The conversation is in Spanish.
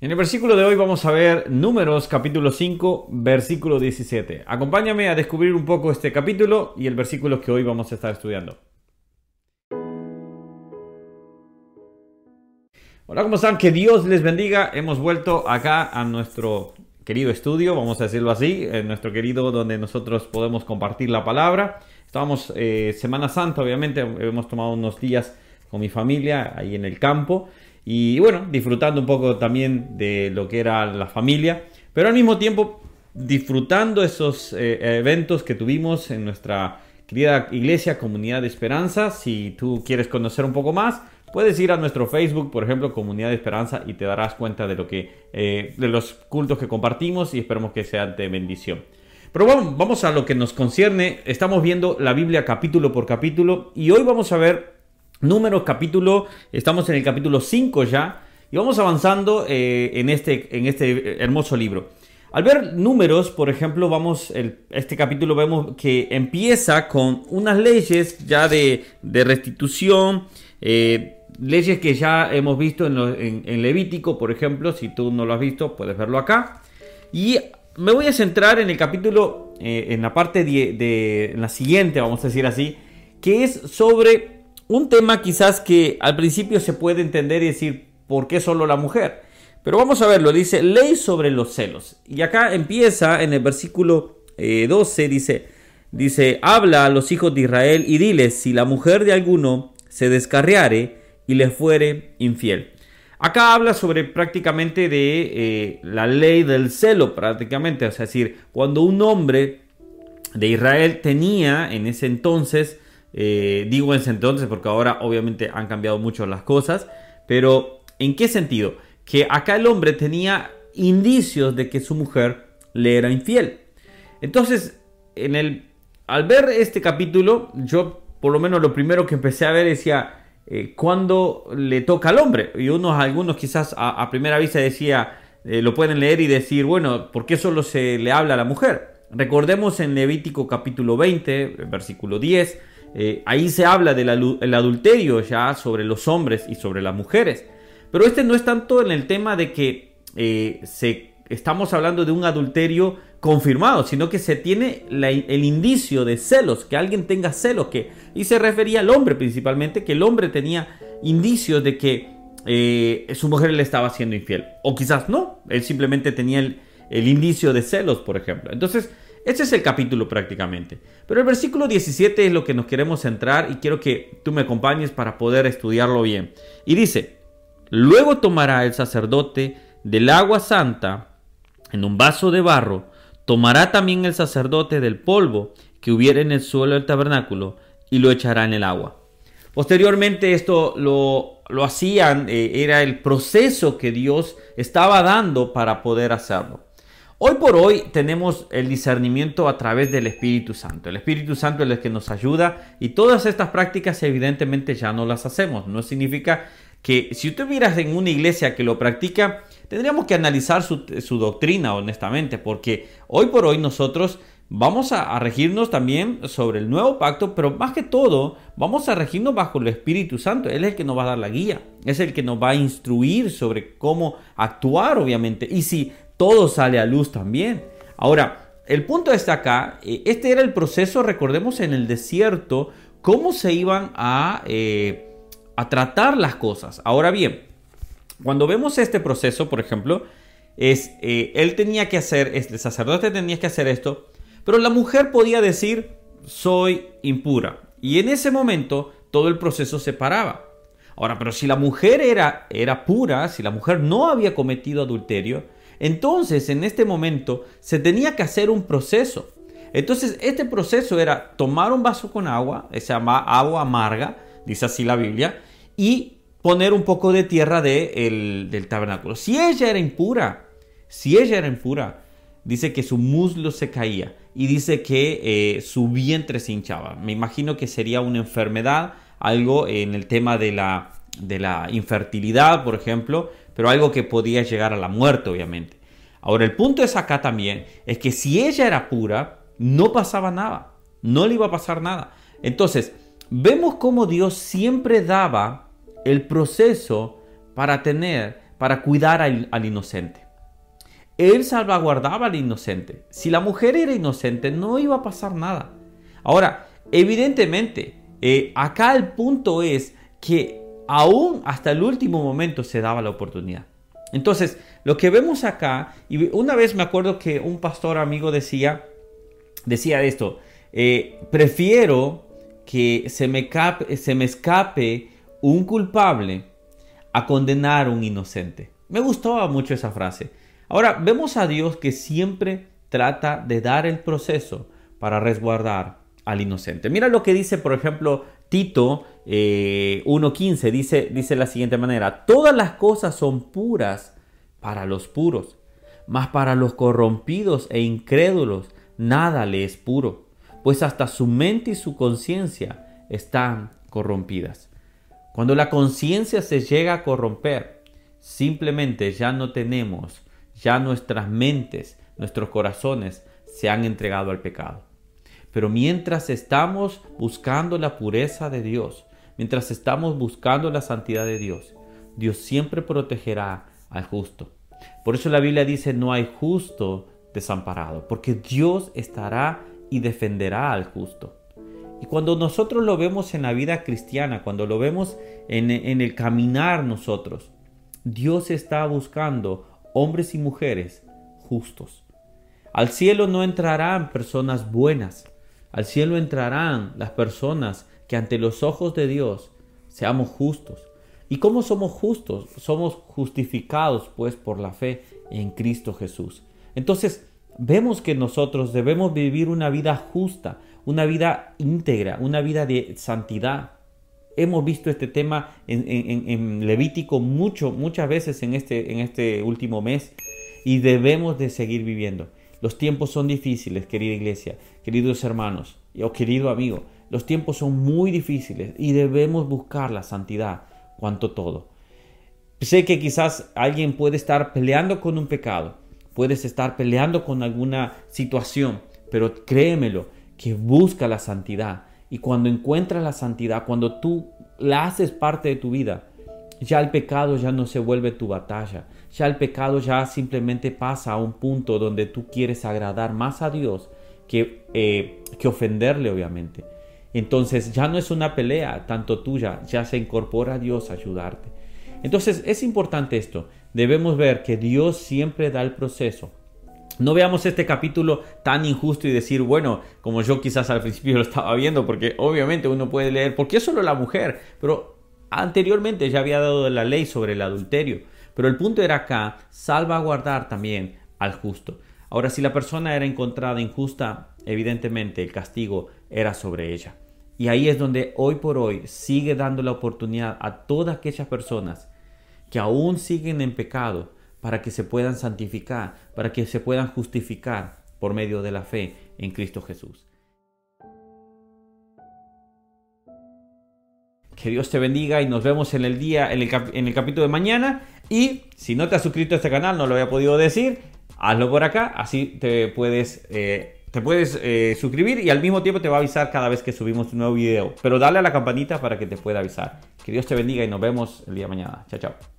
En el versículo de hoy vamos a ver Números capítulo 5, versículo 17. Acompáñame a descubrir un poco este capítulo y el versículo que hoy vamos a estar estudiando. Hola, ¿cómo están? Que Dios les bendiga. Hemos vuelto acá a nuestro querido estudio, vamos a decirlo así, en nuestro querido donde nosotros podemos compartir la palabra. Estábamos eh, Semana Santa, obviamente, hemos tomado unos días con mi familia ahí en el campo y bueno, disfrutando un poco también de lo que era la familia, pero al mismo tiempo disfrutando esos eh, eventos que tuvimos en nuestra querida iglesia, Comunidad de Esperanza. Si tú quieres conocer un poco más, puedes ir a nuestro Facebook, por ejemplo, Comunidad de Esperanza, y te darás cuenta de lo que, eh, de los cultos que compartimos y esperemos que sean de bendición. Pero vamos, vamos a lo que nos concierne. Estamos viendo la Biblia capítulo por capítulo y hoy vamos a ver Números capítulo, estamos en el capítulo 5 ya y vamos avanzando eh, en, este, en este hermoso libro. Al ver números, por ejemplo, vamos, este capítulo vemos que empieza con unas leyes ya de, restitución, eh, leyes que ya hemos visto en, Levítico, por ejemplo, si tú no lo has visto, puedes verlo acá. Y me voy a centrar en el capítulo, eh, en la parte de, de, en la siguiente, vamos a decir así, que es sobre un tema quizás que al principio se puede entender y decir, ¿por qué solo la mujer? Pero vamos a verlo, dice ley sobre los celos. Y acá empieza en el versículo 12, eh, dice, dice, habla a los hijos de Israel y diles, si la mujer de alguno se descarriare y le fuere infiel. Acá habla sobre prácticamente de eh, la ley del celo, prácticamente, es decir, cuando un hombre de Israel tenía en ese entonces eh, digo en ese entonces porque ahora obviamente han cambiado mucho las cosas, pero ¿en qué sentido? Que acá el hombre tenía indicios de que su mujer le era infiel. Entonces, en el, al ver este capítulo, yo por lo menos lo primero que empecé a ver decía, eh, ¿cuándo le toca al hombre? Y unos, algunos quizás a, primera vista decía, eh, lo pueden leer y decir, bueno, ¿por qué solo se le habla a la mujer? Recordemos en Levítico capítulo 20, versículo 10, eh, ahí se habla del adulterio ya sobre los hombres y sobre las mujeres. Pero este no es tanto en el tema de que eh, se, estamos hablando de un adulterio confirmado, sino que se tiene el indicio de celos, que alguien tenga celos, que, y se refería al hombre principalmente, que el hombre tenía indicios de que eh, su mujer le estaba siendo infiel. O quizás no, él simplemente tenía el, el indicio de celos, por ejemplo. Entonces, este es el capítulo prácticamente. Pero el versículo 17 es lo que nos queremos centrar y quiero que tú me acompañes para poder estudiarlo bien. Y dice, luego tomará el sacerdote del agua santa en un vaso de barro, tomará también el sacerdote del polvo que hubiera en el suelo del tabernáculo y lo echará en el agua. Posteriormente esto lo, lo hacían, eh, era el proceso que Dios estaba dando para poder hacerlo. Hoy por hoy tenemos el discernimiento a través del Espíritu Santo. El Espíritu Santo es el que nos ayuda y todas estas prácticas evidentemente ya no las hacemos. No significa que si estuvieras en una iglesia que lo practica, tendríamos que analizar su, doctrina honestamente, porque hoy por hoy nosotros vamos a, a, regirnos también sobre el nuevo pacto, pero más que todo vamos a regirnos bajo el Espíritu Santo. Él es el que nos va a dar la guía, es el que nos va a instruir sobre cómo actuar, obviamente. Y si todo sale a luz también. Ahora, el punto está acá, eh, este era el proceso, recordemos en el desierto, cómo se iban a, eh, a tratar las cosas. Ahora bien, cuando vemos este proceso, por ejemplo, es, eh, él tenía que hacer, el sacerdote tenía que hacer esto, pero la mujer podía decir, soy impura. Y en ese momento todo el proceso se paraba. Ahora, pero si la mujer era, era pura, si la mujer no había cometido adulterio, entonces, en este momento, se tenía que hacer un proceso. Entonces, este proceso era tomar un vaso con agua, se llama agua amarga, dice así la Biblia, y poner un poco de tierra del tabernáculo. Si ella era impura, si ella era impura, dice que su muslo se caía y dice que eh, su vientre se hinchaba. Me imagino que sería una enfermedad, algo en el tema de la, de la infertilidad, por ejemplo, pero algo que podía llegar a la muerte, obviamente. Ahora, el punto es acá también, es que si ella era pura, no pasaba nada, no le iba a pasar nada. Entonces, vemos cómo Dios siempre daba el proceso para tener, para cuidar al, inocente. Él salvaguardaba al inocente. Si la mujer era inocente, no iba a pasar nada. Ahora, evidentemente, eh, acá el punto es que aún hasta el último momento se daba la oportunidad. Entonces, lo que vemos acá, y una vez me acuerdo que un pastor amigo decía, decía esto, eh, prefiero que se me, se me escape un culpable a condenar un inocente. Me gustaba mucho esa frase. Ahora, vemos a Dios que siempre trata de dar el proceso para resguardar al inocente. Mira lo que dice, por ejemplo, Tito 1.15 eh, dice, dice la siguiente manera, todas las cosas son puras para los puros, mas para los corrompidos e incrédulos nada le es puro, pues hasta su mente y su conciencia están corrompidas. Cuando la conciencia se llega a corromper, simplemente ya no tenemos, ya nuestras mentes, nuestros corazones se han entregado al pecado. Pero mientras estamos buscando la pureza de Dios, mientras estamos buscando la santidad de Dios, Dios siempre protegerá al justo. Por eso la Biblia dice, no hay justo desamparado, porque Dios estará y defenderá al justo. Y cuando nosotros lo vemos en la vida cristiana, cuando lo vemos en, el caminar nosotros, Dios está buscando hombres y mujeres justos. Al cielo no entrarán personas buenas, al cielo entrarán las personas que ante los ojos de Dios seamos justos. ¿Y cómo somos justos? Somos justificados pues por la fe en Cristo Jesús. Entonces, vemos que nosotros debemos vivir una vida justa, una vida íntegra, una vida de santidad. Hemos visto este tema en, Levítico mucho, muchas veces en este, en este último mes y debemos de seguir viviendo. Los tiempos son difíciles, querida iglesia, queridos hermanos o querido amigo. Los tiempos son muy difíciles y debemos buscar la santidad cuanto todo. Sé que quizás alguien puede estar peleando con un pecado, puedes estar peleando con alguna situación, pero créemelo, que busca la santidad. Y cuando encuentras la santidad, cuando tú la haces parte de tu vida, ya el pecado ya no se vuelve tu batalla. Ya el pecado ya simplemente pasa a un punto donde tú quieres agradar más a Dios que, eh, que ofenderle, obviamente. Entonces ya no es una pelea tanto tuya, ya se incorpora a Dios a ayudarte. Entonces es importante esto. Debemos ver que Dios siempre da el proceso. No veamos este capítulo tan injusto y decir, bueno, como yo quizás al principio lo estaba viendo, porque obviamente uno puede leer, ¿por qué solo la mujer? Pero Anteriormente ya había dado la ley sobre el adulterio, pero el punto era acá salvaguardar también al justo. Ahora, si la persona era encontrada injusta, evidentemente el castigo era sobre ella. Y ahí es donde hoy por hoy sigue dando la oportunidad a todas aquellas personas que aún siguen en pecado para que se puedan santificar, para que se puedan justificar por medio de la fe en Cristo Jesús. Que Dios te bendiga y nos vemos en el día, en el, capítulo de mañana. Y si no te has suscrito a este canal, no lo había podido decir, hazlo por acá, así te puedes, eh, te puedes eh, suscribir y al mismo tiempo te va a avisar cada vez que subimos un nuevo video. Pero dale a la campanita para que te pueda avisar. Que Dios te bendiga y nos vemos el día mañana. Chao, chao.